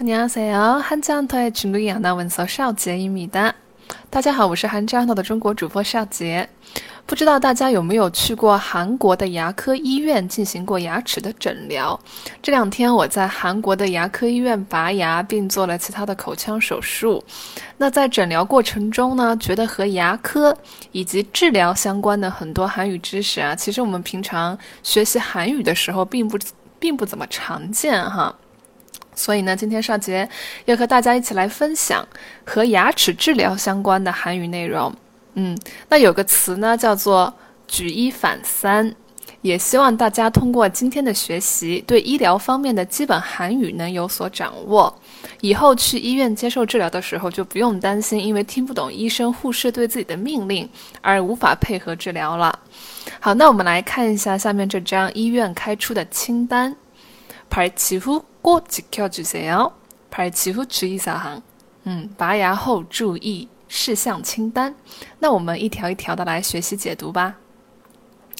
안녕하세요，한자한터의 중국어아나운서邵杰입니다大家好，我是韩之安的中国主播邵杰。不知道大家有没有去过韩国的牙科医院进行过牙齿的诊疗？这两天我在韩国的牙科医院拔牙，并做了其他的口腔手术。那在诊疗过程中呢，觉得和牙科以及治疗相关的很多韩语知识啊，其实我们平常学习韩语的时候并不并不怎么常见哈。 所以呢，今天少杰要和大家一起来分享和牙齿治疗相关的韩语内容。嗯，那有个词呢叫做“举一反三”，也希望大家通过今天的学习，对医疗方面的基本韩语能有所掌握。以后去医院接受治疗的时候，就不用担心因为听不懂医生、护士对自己的命令而无法配合治疗了。好，那我们来看一下下面这张医院开出的清单。排치후 꼭지켜주세 요。 排치후注意사항嗯，拔牙后注意事项清单。那我们一条一条的来学习解读吧。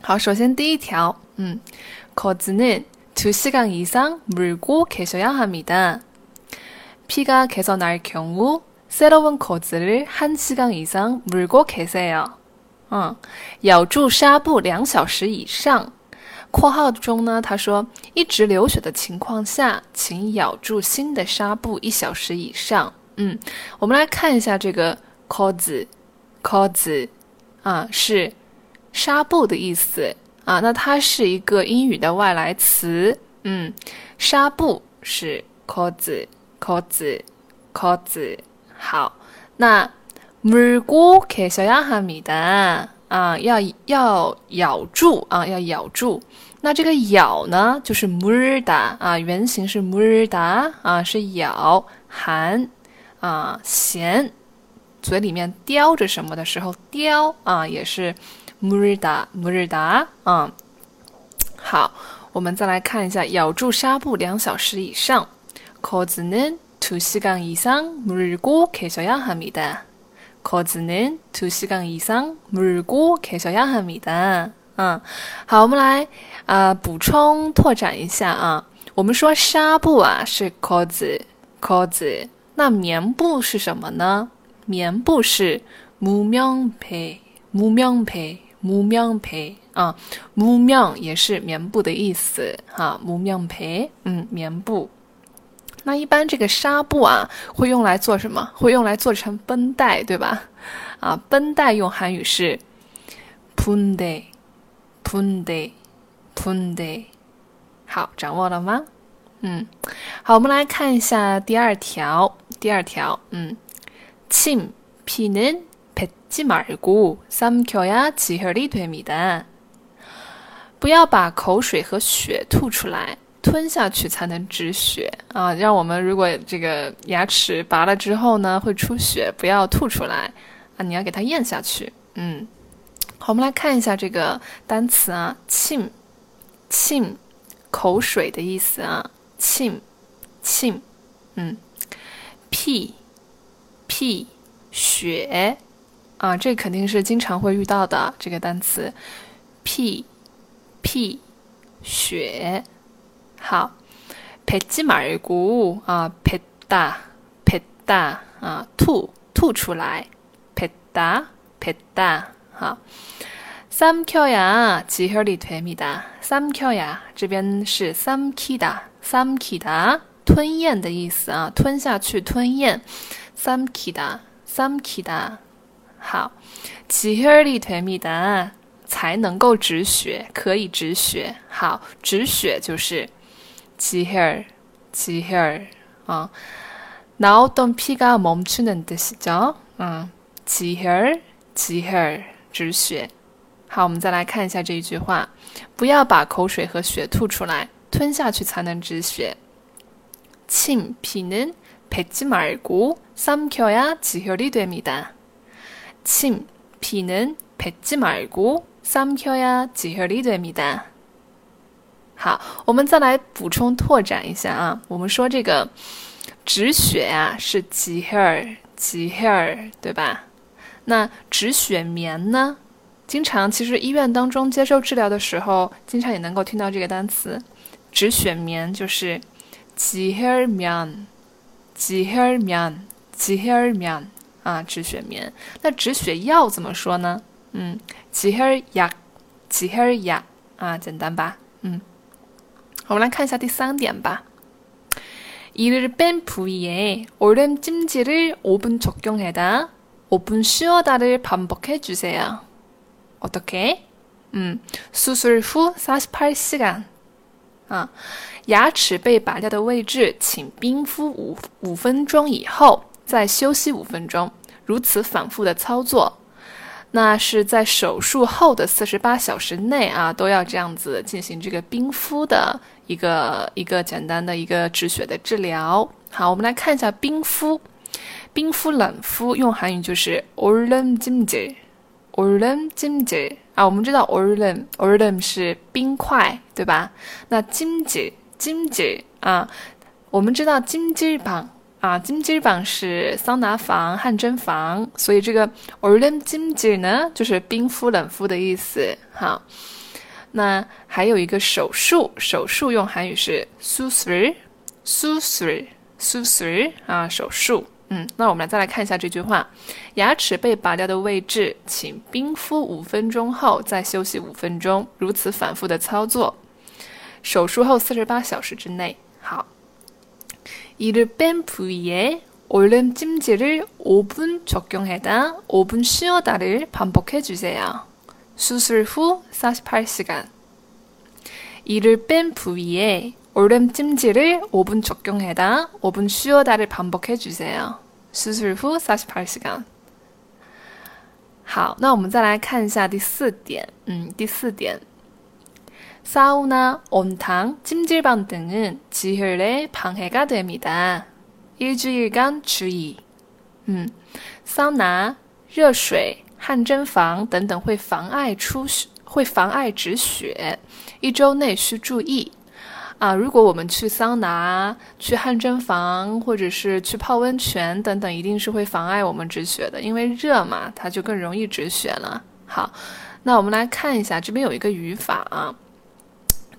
好，首先第一条，嗯，코즈는두시간이상물고계셔야합니다 피가계속날경우새로운코즈를한시간이상물고계세 요。 嗯，咬住纱布两小时以上。 括号中呢，他说一直流血的情况下，请咬住新的纱布一小时以上。嗯，我们来看一下这个 “cos”，“cos” 啊是纱布的意思啊。那它是一个英语的外来词。嗯，纱布是 “cos”，“cos”，“cos”。好，那물고계셔야합니다啊，要要咬住啊，要咬住。 那这个咬呢，就是 murda 啊，原型是 murda 啊，是咬含啊咸，嘴里面叼着什么的时候叼啊，也是 murda murda 啊。好，我们再来看一下，咬住纱布两小时以上。코즈는두시간이상물고계셔야합니다 코즈는두시간이상물고계셔야합니다 嗯，好，我们来啊补充拓展一下啊。我们说纱布啊是 cos，cos，那棉布是什么呢？棉布是 mu myung pe，mu myung pe，mu myung pe 啊，mu myung 也是棉布的意思哈，mu myung pe，嗯，棉布。那一般这个纱布啊会用来做什么？会用来做成绷带，对吧？啊，绷带用韩语是 punde。푼 데， 푼 데， 好，掌握了吗？嗯，好，我们来看一下第二条。第二条，嗯，침피는뱉지말고삼켜야지혈이됩니다不要把口水和血吐出来，吞下去才能止血啊！让我们如果这个牙齿拔了之后呢，会出血，不要吐出来啊！你要给它咽下去，嗯。 好，我们来看一下这个单词啊，沁，沁，口水的意思啊，沁，沁，嗯，屁，屁，血，啊，这肯定是经常会遇到的这个单词，屁，屁，血，好，뱉지말고啊，뱉 다， 뱉다啊，吐，吐出来，뱉 다， 뱉 다。 好，삼켜야지혈이됩니 다。 삼켜 야， 这边是삼키 다， 삼키 다， 吞咽的意思啊，吞下去，吞咽。삼키 다， 삼키 다。 好，지혈이됩니 다， 才能够止血，可以止血。好，止血就是지 혈， 지 혈。 啊，나오던피가멈추는뜻이 죠。 嗯，지 혈， 지 혈。 止血。好，我们再来看一下这一句话：不要把口水和血吐出来，吞下去才能止血。침피는뱉지말고삼켜야지혈이됩니다 침， 피는뱉지말고삼켜야지혈이됩니다好，我们再来补充拓展一下啊。我们说这个止血呀是지 혈， 지 혈， 对吧？ 那止血棉呢？经常其实医院当中接受治疗的时候，经常也能够听到这个单词。止血棉就是지혈 면， 止血棉，止血棉啊，止血棉。那止血药怎么说呢？嗯，止血药，止血药啊，简单吧？嗯，我们来看一下第三点吧。이를뺀부위에얼음찜질을5분적용해다 5분쉬어다를반복해주세요어떻게嗯，수술 후48시간啊，牙齿被拔掉的位置，请冰敷五五分钟以后再休息五分钟，如此反复的操作。那是在手术后的四十八小时内啊，都要这样子进行这个冰敷的一个一个简单的一个止血的治疗。好，我们来看一下冰敷， 冰敷冷敷用韩语就是 orlam jimje，orlam jimje 啊，我们知道 orlam orlam 是冰块，对吧？那 jimje jimje 啊，我们知道 jimje 棒。啊，金鸡房是桑拿房、汗蒸房，所以这个 orlam 金鸡呢，就是冰敷、冷敷的意思。好，那还有一个手术，手术用韩语是 suture，suture，suture 啊，手术。嗯，那我们来再来看一下这句话：牙齿被拔掉的位置，请冰敷五分钟后再休息五分钟，如此反复的操作。手术后四十八小时之内。好。 이를 뺀 부위에 얼른 찜질을 5분 적용해다 5분 쉬어다를 반복해 주세요. 수술 후 48시간. 이를 뺀 부위에 얼음 찜질을 5분 적용해다 5분 쉬어다를 반복해 주세요. 수술 후 48시간. 好，那我们再来看一下第四点。嗯，第四点， 사우나, 온탕, 찜질방 등은 지혈에 방해가 됩니다. 일주일간 주의. 嗯，桑拿、热水、汗蒸房等等会妨碍出血，一周内需注意 啊。如果我们去桑拿、去汗蒸房或者是去泡温泉等等，一定是会妨碍我们止血的，因为热嘛，它就更容易止血了。好， 那我们来看一下，这边有一个语法啊，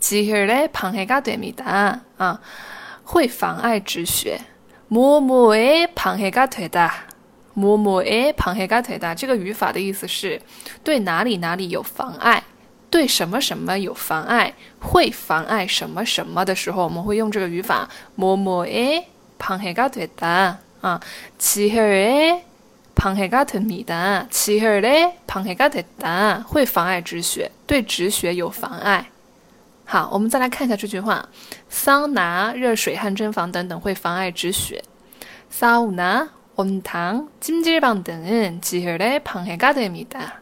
지혈에방해가되다。뭐뭐에방해가되다。这个语法的意思是对哪里哪里有妨碍， 对什么什么有妨碍，会妨碍什么什么的时候，我们会用这个语法뭐뭐에방해가되다啊，지혈에방해가됩니다。会妨碍止血，对什么什么有妨碍。 对止血有妨碍。好，我们再来看一下这句话：桑拿、热水、汗蒸房等等会妨碍止血。사우나온탕찜질방등은지혈에방해가됩니 다。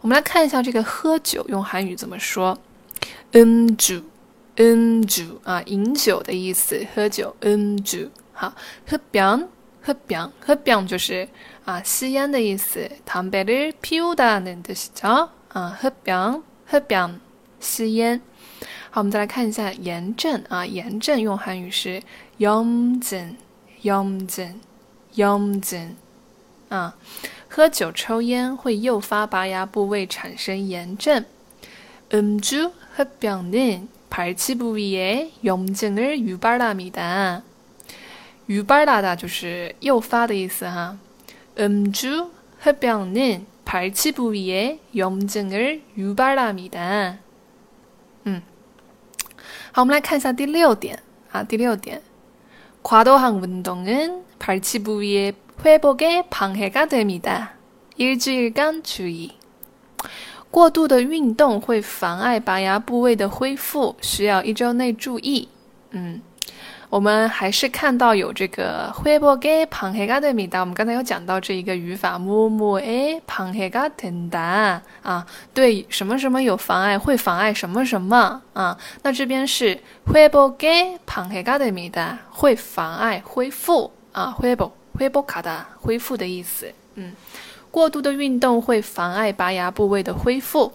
我们来看一下这个喝酒用韩语怎么说，嗯酒，嗯酒啊，饮酒的意思，喝酒，嗯酒。好，喝병喝병喝병就是啊吸烟的意思，담배를피우다는뜻이죠啊，喝병喝병吸烟。好，我们再来看一下炎症啊，炎症用韩语是염 증， 염 증， 염 증。 啊， 喝酒抽烟会诱发拔牙部位产生炎症。음주흡병은발치부위에염증을유발합니 다。 유발하다就是诱发的意思哈。음주흡병은 발치 부위에 염증을 유발합니다. 嗯，好，我们来看一下第六点啊，第六点， 과도한 운동은 발치 부위의 회복에 방해가 됩니다. 일주일간 주의. 过度的运动会妨碍拔牙部位的恢复，需要一周内注意。嗯。我们还是看到有这个회복에방해가됩니 다。 我们刚才有讲到这一个语法，뭐뭐에방해가된다啊，对什么什么有妨碍，会妨碍什么什么啊？那这边是회복에방해가됩니 다， 会妨碍恢复啊，회복 恢复卡的恢复的意思。嗯，过度的运动会妨碍拔牙部位的恢复。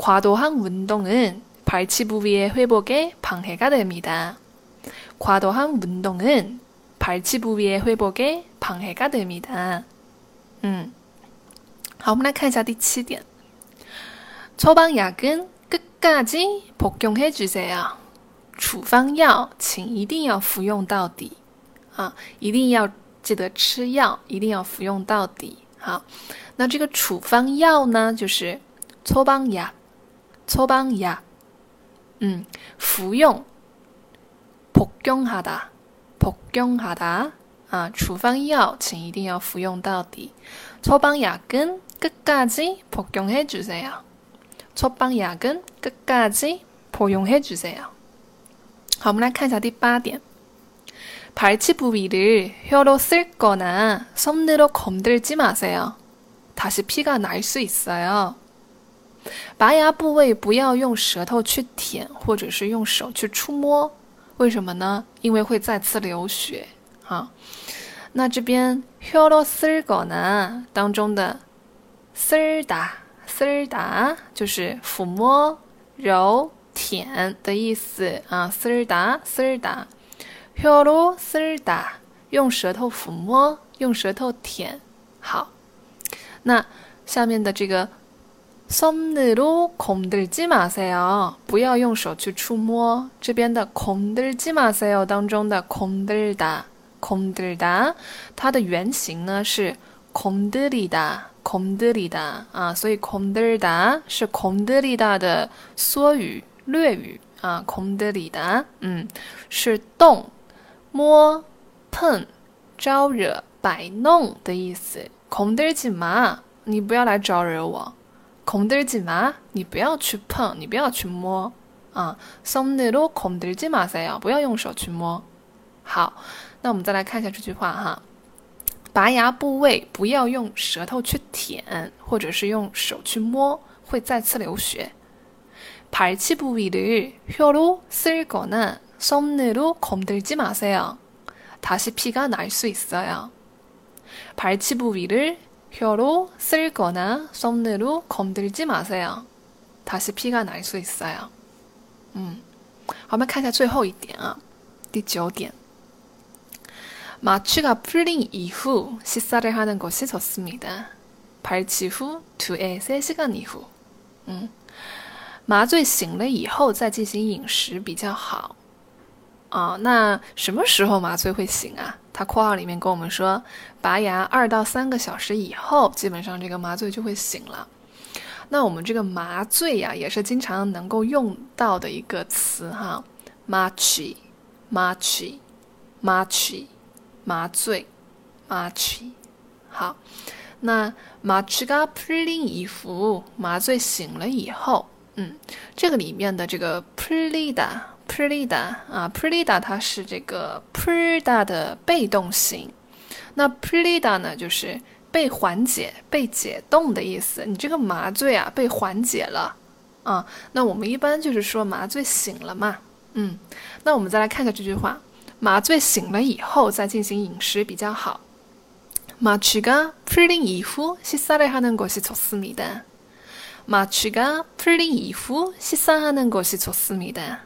과도한운동은발치부위의회복에방해가됩니다 과도한운동은발치부위의회복에방해가됩니다嗯，好，我们来看一下第七点。처방약은끝까지복용해주세요处方药，请一定要服用到底啊！一定要 记得吃药，一定要服用到底。好，那这个处方药呢，就是처방 약， 처방 약， 嗯，服用，복용하 다， 복용하 다， 啊，处方药，请一定要服用到底。처방약은끝까지복용해주세 요。 처방약은끝까지복용해주세 요。 好，我们来看一下第八点。 발치부위를혀로쓸거나손으로건들지마세 요。 다시피가날수있어 요。 拔牙部位不要用舌头去舔，或者是用手去触摸。为什么呢？因为会再次流血。啊，那这边혀로쓸거나当中的쓸다쓸다就是抚摸、揉。舔的意思啊，쓰르 다쓰르다혀로쓰르다用舌头抚摸，用舌头舔。好，那下面的这个손으로건들지마세 요， 不要用手去触摸。这边的건들지마세요当中的건들다건들 다， 它的原型呢是건들이 다， 건들이 다， 啊，所以건들다是건들이다的缩语。略语啊，空的里的，嗯，是动、 摸、碰、招惹、摆弄的意思。空的几嘛，你不要来招惹我。空的几嘛，你不要去碰，你不要去摸啊。松的路空的几嘛塞呀，不要用手去摸。好，那我们再来看一下这句话哈。拔牙部位不要用舌头去舔，或者是用手去摸，会再次流血。발치부위를혀로쓸거나 손으로건들지마세요다시피가날수있어요발치부위를혀로쓸거나손으로건들지마세요다시피가날수있어요嗯，好，我们看一下最后一点啊，第九点。마취가풀린이후식사를하는것이좋습니다 발치후2에세 시간 이후嗯。麻醉醒了以后再进行饮食比较好， 哦，那什么时候麻醉会醒啊？他括号里面跟我们说，拔牙二到三个小时以后，基本上这个麻醉就会醒了。那我们这个麻醉呀，也是经常能够用到的一个词哈，麻醉，麻醉，麻醉，麻醉，麻醉。好，那麻醉がプリリン以服，麻醉醒了以后，嗯，这个里面的这个プリリン的。prida，prida 啊，prida 它是这个 prida 的被动型。那 prida 呢，就是被缓解、被解冻的意思。你这个麻醉啊，被缓解了啊。那我们一般就是说麻醉醒了嘛。嗯，那我们再来看看这句话：麻醉醒了以后再进行饮食比较好。마취가풀린이후식사를하는것이좋습니다 마취가 풀린 이후 식사하는 것이 좋습니다.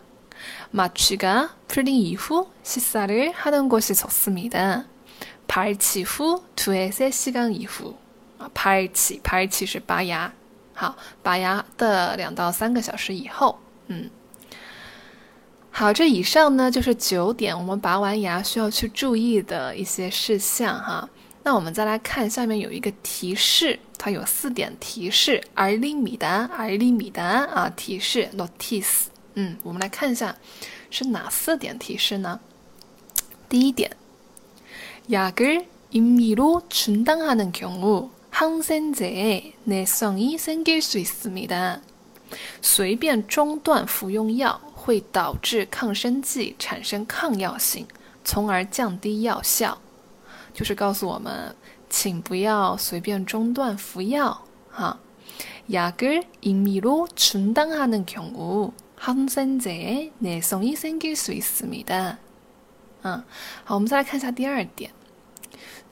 마취가 풀린 이후 식사를 하는 것이 좋습니다. 발치 후 두세 시간 이후. 발치, 발치 是拔牙，好，拔牙的两到三个小时以后。嗯，好，这以上呢就是九点我们拔完牙需要去注意的一些事项哈。那我们再来看下面有一个提示，它有四点提示。알림미 다， 알림미 다， 啊，提示，notice。 嗯，我们来看一下是哪四点提示呢？第一点，약을임의로중단하는경우항생제에내성이생길수있습니다随便中断服用药会导致抗生剂产生抗药性，从而降低药效。就是告诉我们，请不要随便中断服药。哈，약을임의로중단하는경우 항생제에내성이생길수있습니 다。 嗯，好，我们再来看一下第二点，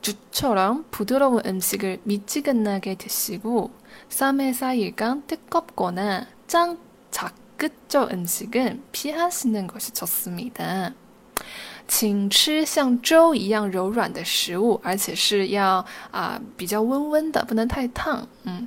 쭈처럼 부드러운 음식을 미지근하게 드시고 3회 4일간 뜨겁거나 짱 자극적 음식은 피하시는 것이 좋습니다. 请吃像粥一样柔软的食物，而且是要啊比较温温的，不能太烫。嗯，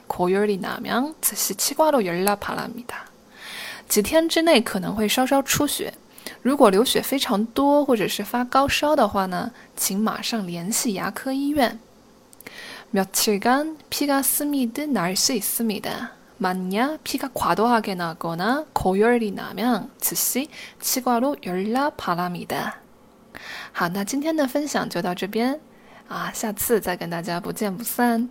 고열이 나면 즉시 치과로 연락 바랍니다. 几天之内可能会稍稍出血，如果流血非常多或者是发高烧的话呢，请马上联系牙科医院。 며칠간 피가 스미듯 날 수 있습니다. 만약 피가 과도하게 나거나 고열이 나면 즉시 치과로 연락 바랍니다. 好，那今天的分享就到这边啊，下次再跟大家不见不散。